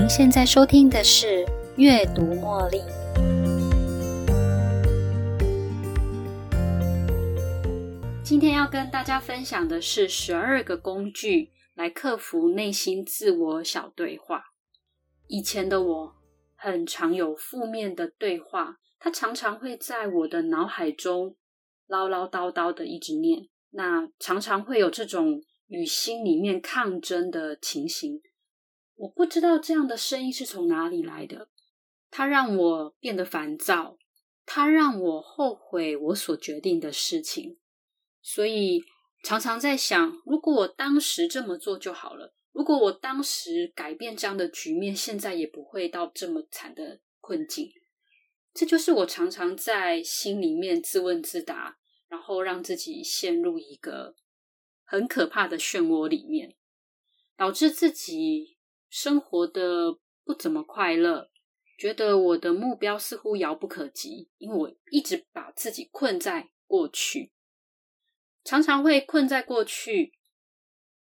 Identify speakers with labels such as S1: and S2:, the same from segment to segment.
S1: 您现在收听的是《阅读茉莉》。今天要跟大家分享的是十二个工具来克服内心自我小对话。以前的我很常有负面的对话，它常常会在我的脑海中唠唠叨叨的一直念，那常常会有这种与心里面抗争的情形。我不知道这样的声音是从哪里来的，它让我变得烦躁，它让我后悔我所决定的事情，所以常常在想，如果我当时这么做就好了，如果我当时改变这样的局面，现在也不会到这么惨的困境。这就是我常常在心里面自问自答，然后让自己陷入一个很可怕的漩涡里面，导致自己。生活的不怎么快乐，觉得我的目标似乎遥不可及，因为我一直把自己困在过去，常常会困在过去，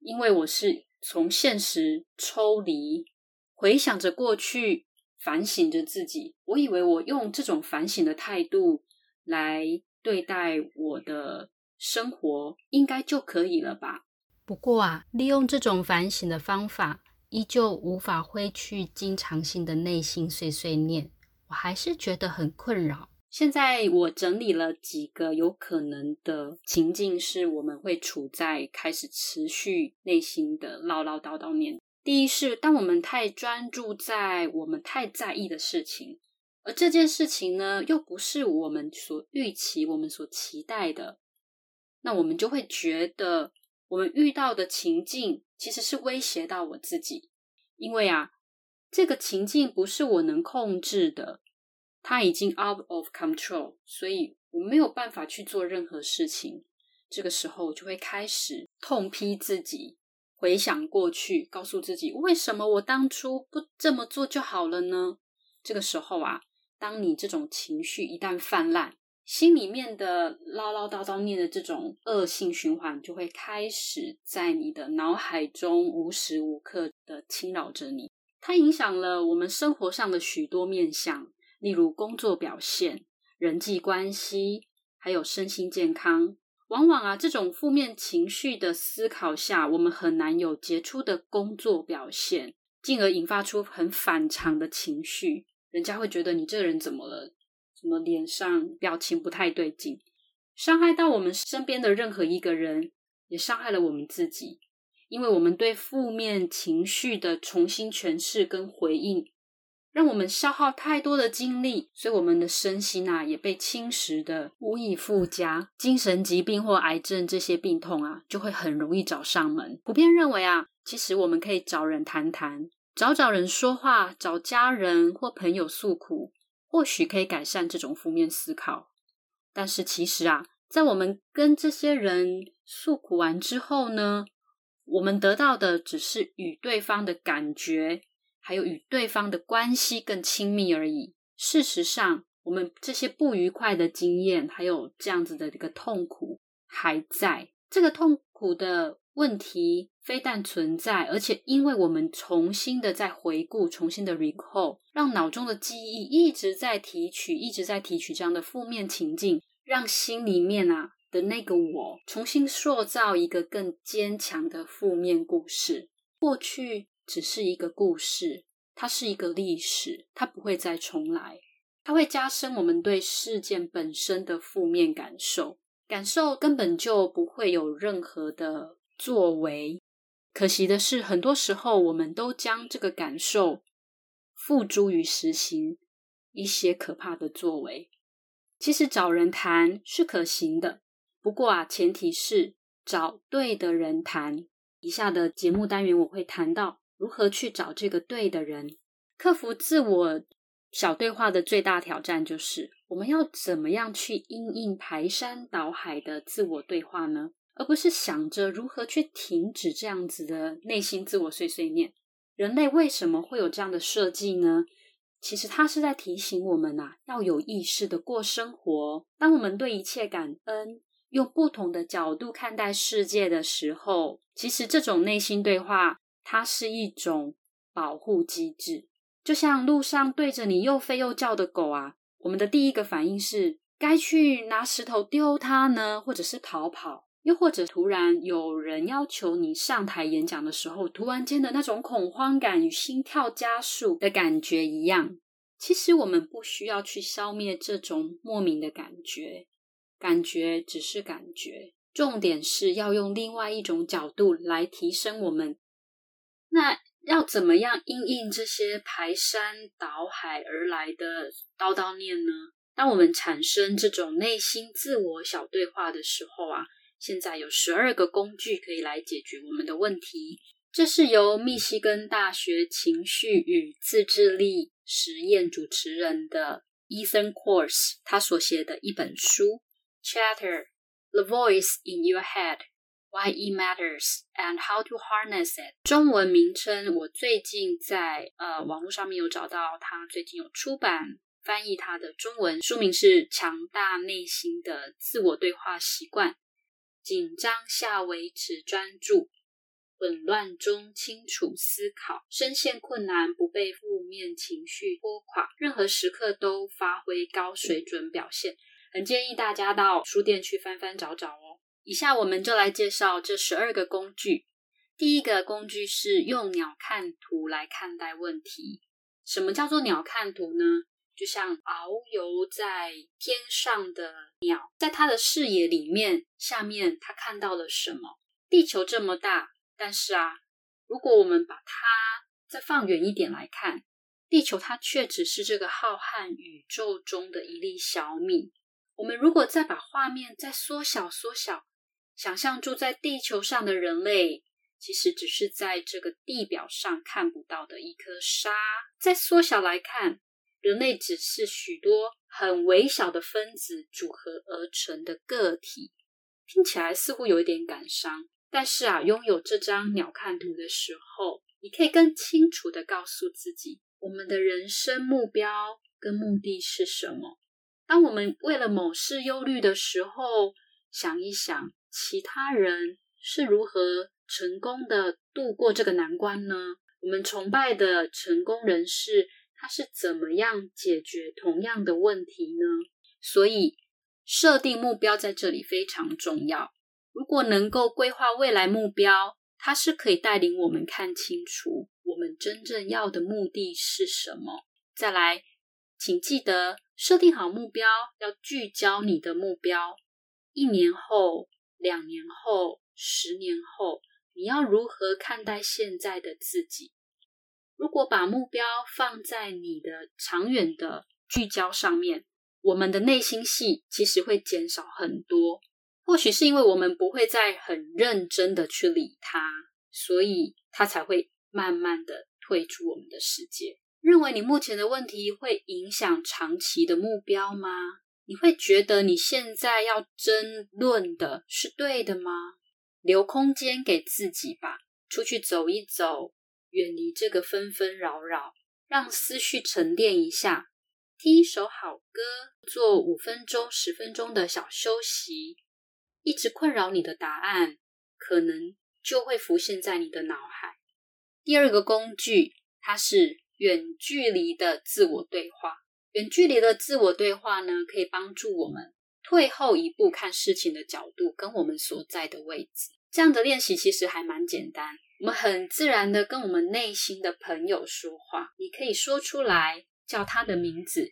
S1: 因为我是从现实抽离，回想着过去，反省着自己。我以为我用这种反省的态度来对待我的生活，应该就可以了吧？不过啊，利用这种反省的方法。依旧无法挥去经常性的内心碎碎念，我还是觉得很困扰。现在我整理了几个有可能的情境，是我们会处在开始持续内心的唠唠叨叨念。第一是，当我们太专注在我们太在意的事情，而这件事情呢，又不是我们所预期、我们所期待的，那我们就会觉得。我们遇到的情境其实是威胁到我自己，因为啊，这个情境不是我能控制的，它已经 out of control，所以我没有办法去做任何事情。这个时候，我就会开始痛批自己，回想过去，告诉自己为什么我当初不这么做就好了呢？这个时候啊，当你这种情绪一旦泛滥，心里面的唠唠叨叨念的这种恶性循环，就会开始在你的脑海中无时无刻的侵扰着你。它影响了我们生活上的许多面向，例如工作表现、人际关系，还有身心健康。往往啊，这种负面情绪的思考下，我们很难有杰出的工作表现，进而引发出很反常的情绪。人家会觉得你这个人怎么了？什么脸上表情不太对劲，伤害到我们身边的任何一个人，也伤害了我们自己。因为我们对负面情绪的重新诠释跟回应，让我们消耗太多的精力，所以我们的身心啊也被侵蚀的无以复加。精神疾病或癌症这些病痛啊，就会很容易找上门。普遍认为啊，其实我们可以找人谈谈，找找人说话，找家人或朋友诉苦。或许可以改善这种负面思考，但是其实啊，在我们跟这些人诉苦完之后呢，我们得到的只是与对方的感觉，还有与对方的关系更亲密而已。事实上，我们这些不愉快的经验，还有这样子的一个痛苦还在，这个痛苦的。问题非但存在，而且因为我们重新的在回顾、重新的 recall，让脑中的记忆一直在提取、一直在提取这样的负面情境，让心里面啊的那个我重新塑造一个更坚强的负面故事。过去只是一个故事，它是一个历史，它不会再重来，它会加深我们对事件本身的负面感受，感受根本就不会有任何的。作为，可惜的是，很多时候我们都将这个感受付诸于实行一些可怕的作为。其实找人谈是可行的，不过啊，前提是找对的人谈。以下的节目单元我会谈到如何去找这个对的人。克服自我小对话的最大挑战就是，我们要怎么样去应应排山倒海的自我对话呢？而不是想着如何去停止这样子的内心自我碎碎念。人类为什么会有这样的设计呢？其实它是在提醒我们呐，要有意识的过生活。当我们对一切感恩，用不同的角度看待世界的时候，其实这种内心对话，它是一种保护机制。就像路上对着你又吠又叫的狗啊，我们的第一个反应是该去拿石头丢它呢，或者是逃跑，又或者突然有人要求你上台演讲的时候，突然间的那种恐慌感与心跳加速的感觉一样。其实我们不需要去消灭这种莫名的感觉，感觉只是感觉，重点是要用另外一种角度来提升我们。那。要怎么样应应这些排山倒海而来的叨叨念呢？当我们产生这种内心自我小对话的时候啊，现在有十二个工具可以来解决我们的问题。这是由密西根大学情绪与自制力实验主持人的 Ethan Kors 他所写的一本书，Chatter: The Voice in Your Head。Why it matters and how to harness it。中文名称我最近在呃网络上面有找到，他最近有出版翻译他的中文书名是《强大内心的自我对话习惯》。紧张下维持专注，混乱中清楚思考，深陷困难不被负面情绪拖垮，任何时刻都发挥高水准表现。很建议大家到书店去翻翻找找哦。以下我们就来介绍这十二个工具。第一个工具是用鸟瞰图来看待问题。什么叫做鸟瞰图呢？就像遨游在天上的鸟，在它的视野里面，下面它看到了什么？地球这么大，但是啊，如果我们把它再放远一点来看，地球它却只是这个浩瀚宇宙中的一粒小米。我们如果再把画面再缩小、缩小。想象住在地球上的人类，其实只是在这个地表上看不到的一颗沙。再缩小来看，人类只是许多很微小的分子组合而成的个体。听起来似乎有一点感伤，但是啊，拥有这张鸟瞰图的时候，你可以更清楚的告诉自己，我们的人生目标跟目的是什么。当我们为了某事忧虑的时候，想一想。其他人是如何成功的度过这个难关呢？我们崇拜的成功人士，他是怎么样解决同样的问题呢？所以，设定目标在这里非常重要。如果能够规划未来目标，它是可以带领我们看清楚我们真正要的目的是什么。再来，请记得设定好目标，要聚焦你的目标。一年后。两年后、十年后，你要如何看待现在的自己？如果把目标放在你的长远的聚焦上面，我们的内心戏其实会减少很多。或许是因为我们不会再很认真的去理它，所以它才会慢慢的退出我们的世界。认为你目前的问题会影响长期的目标吗？你会觉得你现在要争论的是对的吗？留空间给自己吧，出去走一走，远离这个纷纷扰扰，让思绪沉淀一下，听一首好歌，做五分钟、十分钟的小休息。一直困扰你的答案，可能就会浮现在你的脑海。第二个工具，它是远距离的自我对话。远距离的自我对话呢，可以帮助我们退后一步看事情的角度跟我们所在的位置。这样的练习其实还蛮简单，我们很自然的跟我们内心的朋友说话。你可以说出来，叫他的名字，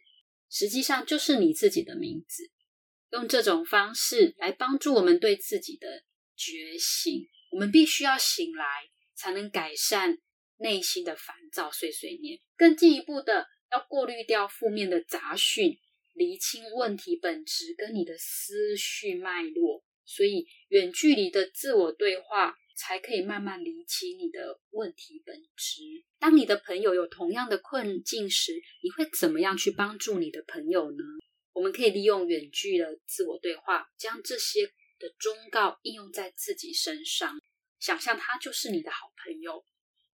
S1: 实际上就是你自己的名字。用这种方式来帮助我们对自己的觉醒。我们必须要醒来，才能改善内心的烦躁碎碎念。更进一步的。要过滤掉负面的杂讯，厘清问题本质跟你的思绪脉络，所以远距离的自我对话才可以慢慢理清你的问题本质。当你的朋友有同样的困境时，你会怎么样去帮助你的朋友呢？我们可以利用远距的自我对话，将这些的忠告应用在自己身上，想象他就是你的好朋友，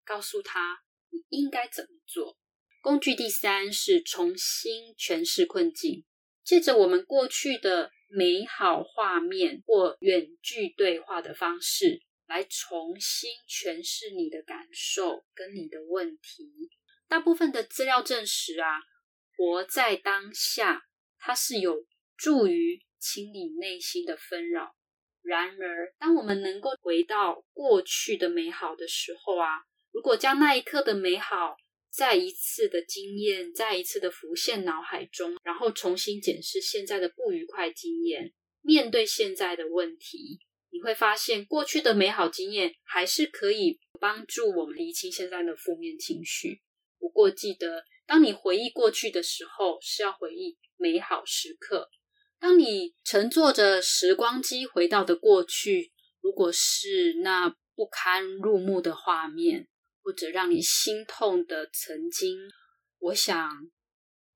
S1: 告诉他你应该怎么做。工具第三是重新诠释困境，借着我们过去的美好画面或远距对话的方式，来重新诠释你的感受跟你的问题。大部分的资料证实啊，活在当下，它是有助于清理内心的纷扰。然而，当我们能够回到过去的美好的时候啊，如果将那一刻的美好再一次的经验，再一次的浮现脑海中，然后重新检视现在的不愉快经验，面对现在的问题，你会发现过去的美好经验还是可以帮助我们厘清现在的负面情绪。不过，记得当你回忆过去的时候，是要回忆美好时刻。当你乘坐着时光机回到的过去，如果是那不堪入目的画面，或者让你心痛的曾经，我想，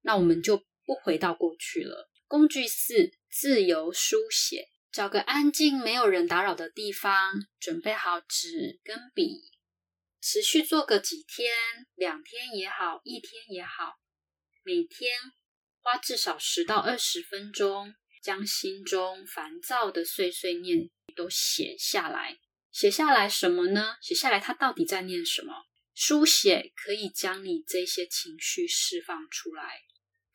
S1: 那我们就不回到过去了。工具四：自由书写。找个安静、没有人打扰的地方，准备好纸跟笔，持续做个几天、两天也好，一天也好，每天花至少十到二十分钟，将心中烦躁的碎碎念都写下来。写下来什么呢？写下来他到底在念什么？书写可以将你这些情绪释放出来。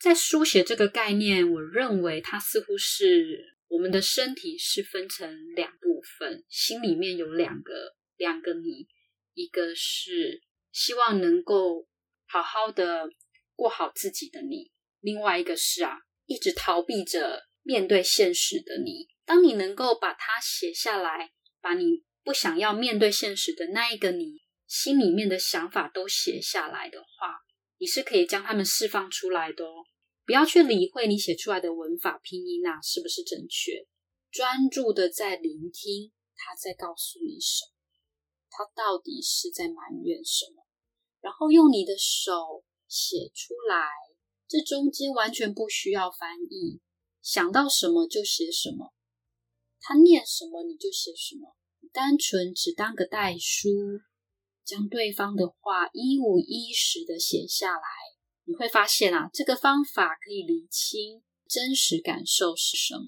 S1: 在书写这个概念，我认为它似乎是我们的身体是分成两部分，心里面有两个两个你，一个是希望能够好好的过好自己的你，另外一个是啊，一直逃避着面对现实的你。当你能够把它写下来，把你。不想要面对现实的那一个你，心里面的想法都写下来的话，你是可以将它们释放出来的哦。不要去理会你写出来的文法拼音啊是不是正确，专注的在聆听他在告诉你什么，他到底是在埋怨什么，然后用你的手写出来。这中间完全不需要翻译，想到什么就写什么，他念什么你就写什么。单纯只当个代书，将对方的话一五一十的写下来，你会发现啊，这个方法可以厘清真实感受是什么。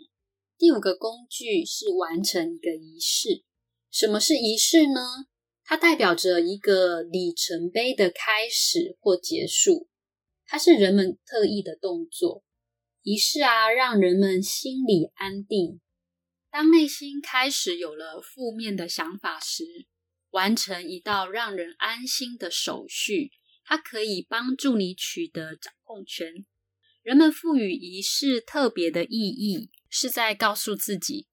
S1: 第五个工具是完成一个仪式。什么是仪式呢？它代表着一个里程碑的开始或结束，它是人们特意的动作。仪式啊，让人们心里安定。当内心开始有了负面的想法时，完成一道让人安心的手续，它可以帮助你取得掌控权。人们赋予仪式特别的意义，是在告诉自己，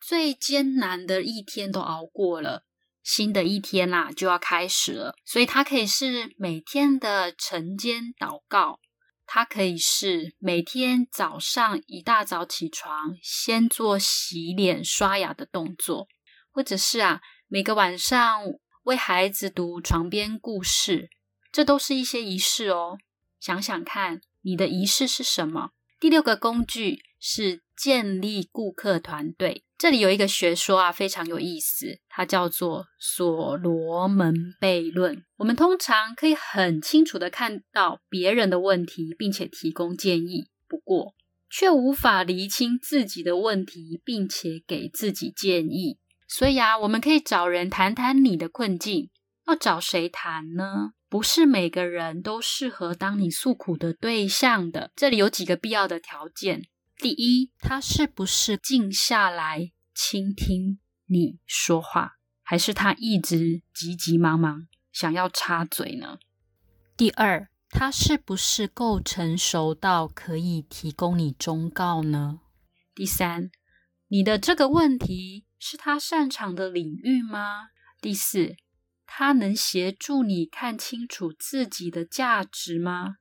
S1: 最艰难的一天都熬过了，新的一天啦就要开始了。所以，它可以是每天的晨间祷告。它可以是每天早上一大早起床，先做洗脸刷牙的动作，或者是啊，每个晚上为孩子读床边故事，这都是一些仪式哦。想想看，你的仪式是什么？第六个工具是建立顾客团队。这里有一个学说啊，非常有意思，它叫做所罗门悖论。我们通常可以很清楚的看到别人的问题，并且提供建议，不过却无法厘清自己的问题，并且给自己建议。所以啊，我们可以找人谈谈你的困境。要找谁谈呢？不是每个人都适合当你诉苦的对象的。这里有几个必要的条件。第一，他是不是静下来倾听你说话，还是他一直急急忙忙想要插嘴呢？第二，他是不是够成熟到可以提供你忠告呢？第三，你的这个问题是他擅长的领域吗？第四，他能协助你看清楚自己的价值吗？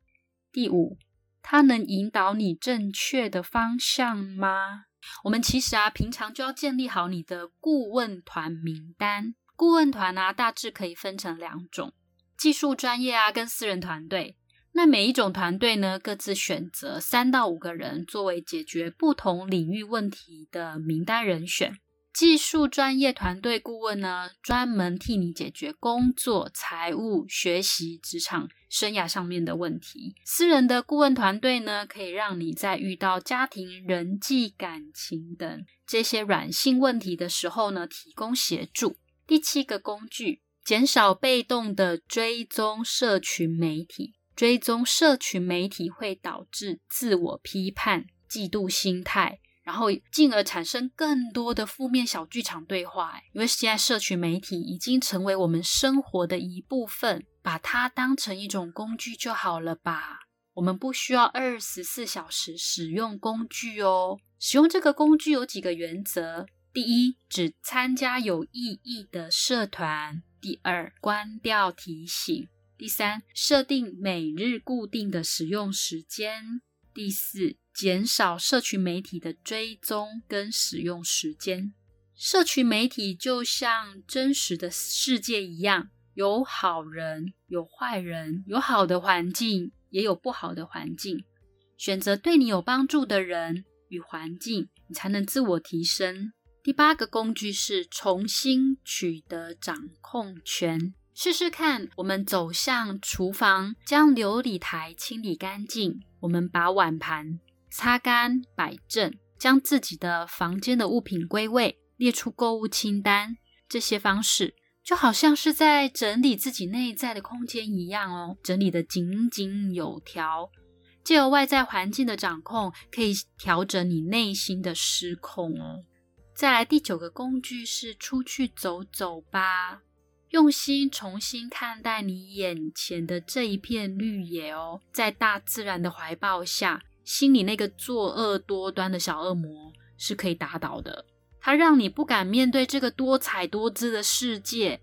S1: 第五。他能引导你正确的方向吗？我们其实啊，平常就要建立好你的顾问团名单。顾问团啊，大致可以分成两种：技术专业啊，跟私人团队。那每一种团队呢，各自选择三到五个人，作为解决不同领域问题的名单人选。技术专业团队顾问呢，专门替你解决工作、财务、学习、职场、生涯上面的问题。私人的顾问团队呢，可以让你在遇到家庭、人际、感情等这些软性问题的时候呢，提供协助。第七个工具，减少被动的追踪社群媒体。追踪社群媒体会导致自我批判、嫉妒心态，然后进而产生更多的负面小剧场对话。因为现在社群媒体已经成为我们生活的一部分，把它当成一种工具就好了吧？我们不需要二十四小时使用工具哦。使用这个工具有几个原则：第一，只参加有意义的社团；第二，关掉提醒。第三，设定每日固定的使用时间。第四，减少社群媒体的追踪跟使用时间。社群媒体就像真实的世界一样，有好人，有坏人，有好的环境，也有不好的环境。选择对你有帮助的人与环境，你才能自我提升。第八个工具是重新取得掌控权。试试看，我们走向厨房，将琉璃台清理干净。我们把碗盘擦干、摆正，将自己的房间的物品归位，列出购物清单。这些方式就好像是在整理自己内在的空间一样哦，整理的井井有条。借由外在环境的掌控，可以调整你内心的失控哦。再来，第九个工具是出去走走吧。用心重新看待你眼前的这一片绿野哦，在大自然的怀抱下，心里那个作恶多端的小恶魔是可以打倒的。它让你不敢面对这个多彩多姿的世界。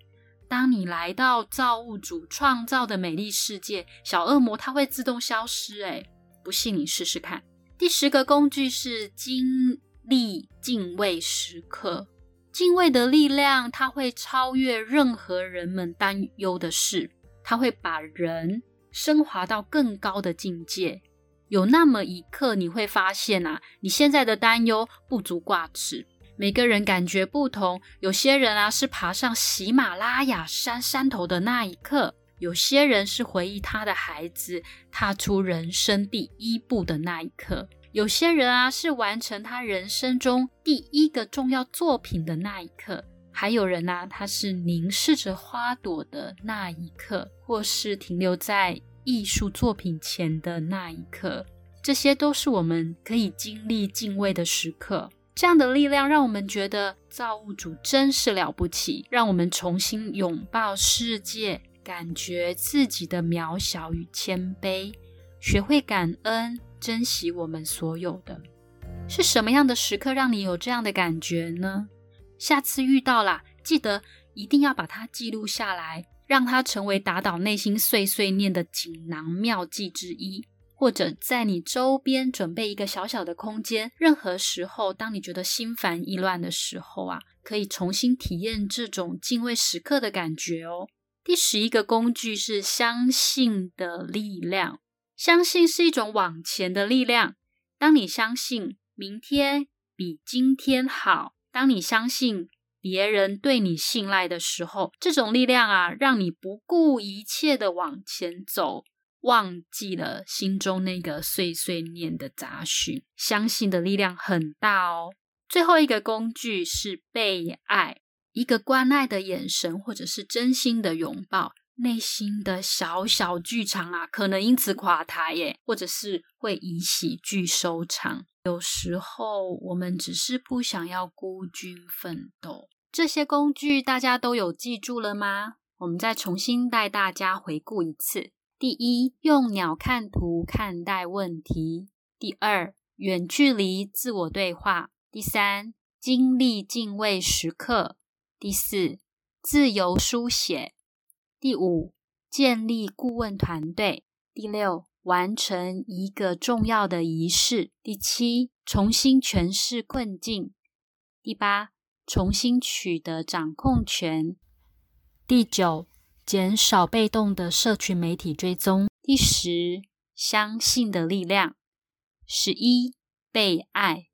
S1: 当你来到造物主创造的美丽世界，小恶魔它会自动消失。诶不信你试试看。第十个工具是经历敬畏时刻。敬畏的力量，它会超越任何人们担忧的事，它会把人升华到更高的境界。有那么一刻，你会发现啊，你现在的担忧不足挂齿。每个人感觉不同，有些人啊是爬上喜马拉雅山山头的那一刻，有些人是回忆他的孩子踏出人生第一步的那一刻。有些人啊，是完成他人生中第一个重要作品的那一刻；还有人呢，他是凝视着花朵的那一刻，或是停留在艺术作品前的那一刻。这些都是我们可以经历敬畏的时刻。这样的力量让我们觉得造物主真是了不起，让我们重新拥抱世界，感觉自己的渺小与谦卑，学会感恩。珍惜我们所有的，是什么样的时刻让你有这样的感觉呢？下次遇到啦，记得一定要把它记录下来，让它成为打倒内心碎碎念的锦囊妙计之一。或者在你周边准备一个小小的空间，任何时候，当你觉得心烦意乱的时候啊，可以重新体验这种敬畏时刻的感觉哦。第十一个工具是相信的力量。相信是一种往前的力量。当你相信明天比今天好，当你相信别人对你信赖的时候，这种力量啊，让你不顾一切的往前走，忘记了心中那个碎碎念的杂讯。相信的力量很大哦。最后一个工具是被爱，一个关爱的眼神，或者是真心的拥抱。内心的小小剧场啊，可能因此垮台耶，或者是会以喜剧收场。有时候我们只是不想要孤军奋斗。这些工具大家都有记住了吗？我们再重新带大家回顾一次：第一，用鸟看图看待问题；第二，远距离自我对话；第三，经历敬畏时刻；第四，自由书写。第五，建立顾问团队；第六，完成一个重要的仪式；第七，重新诠释困境；第八，重新取得掌控权；第九，减少被动的社群媒体追踪；第十，相信的力量；十一，被爱；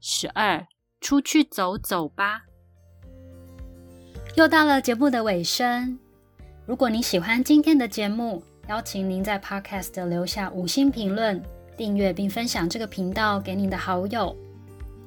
S1: 十二，出去走走吧。又到了节目的尾声。如果你喜欢今天的节目，邀请您在 Podcast 留下五星评论、订阅并分享这个频道给您的好友。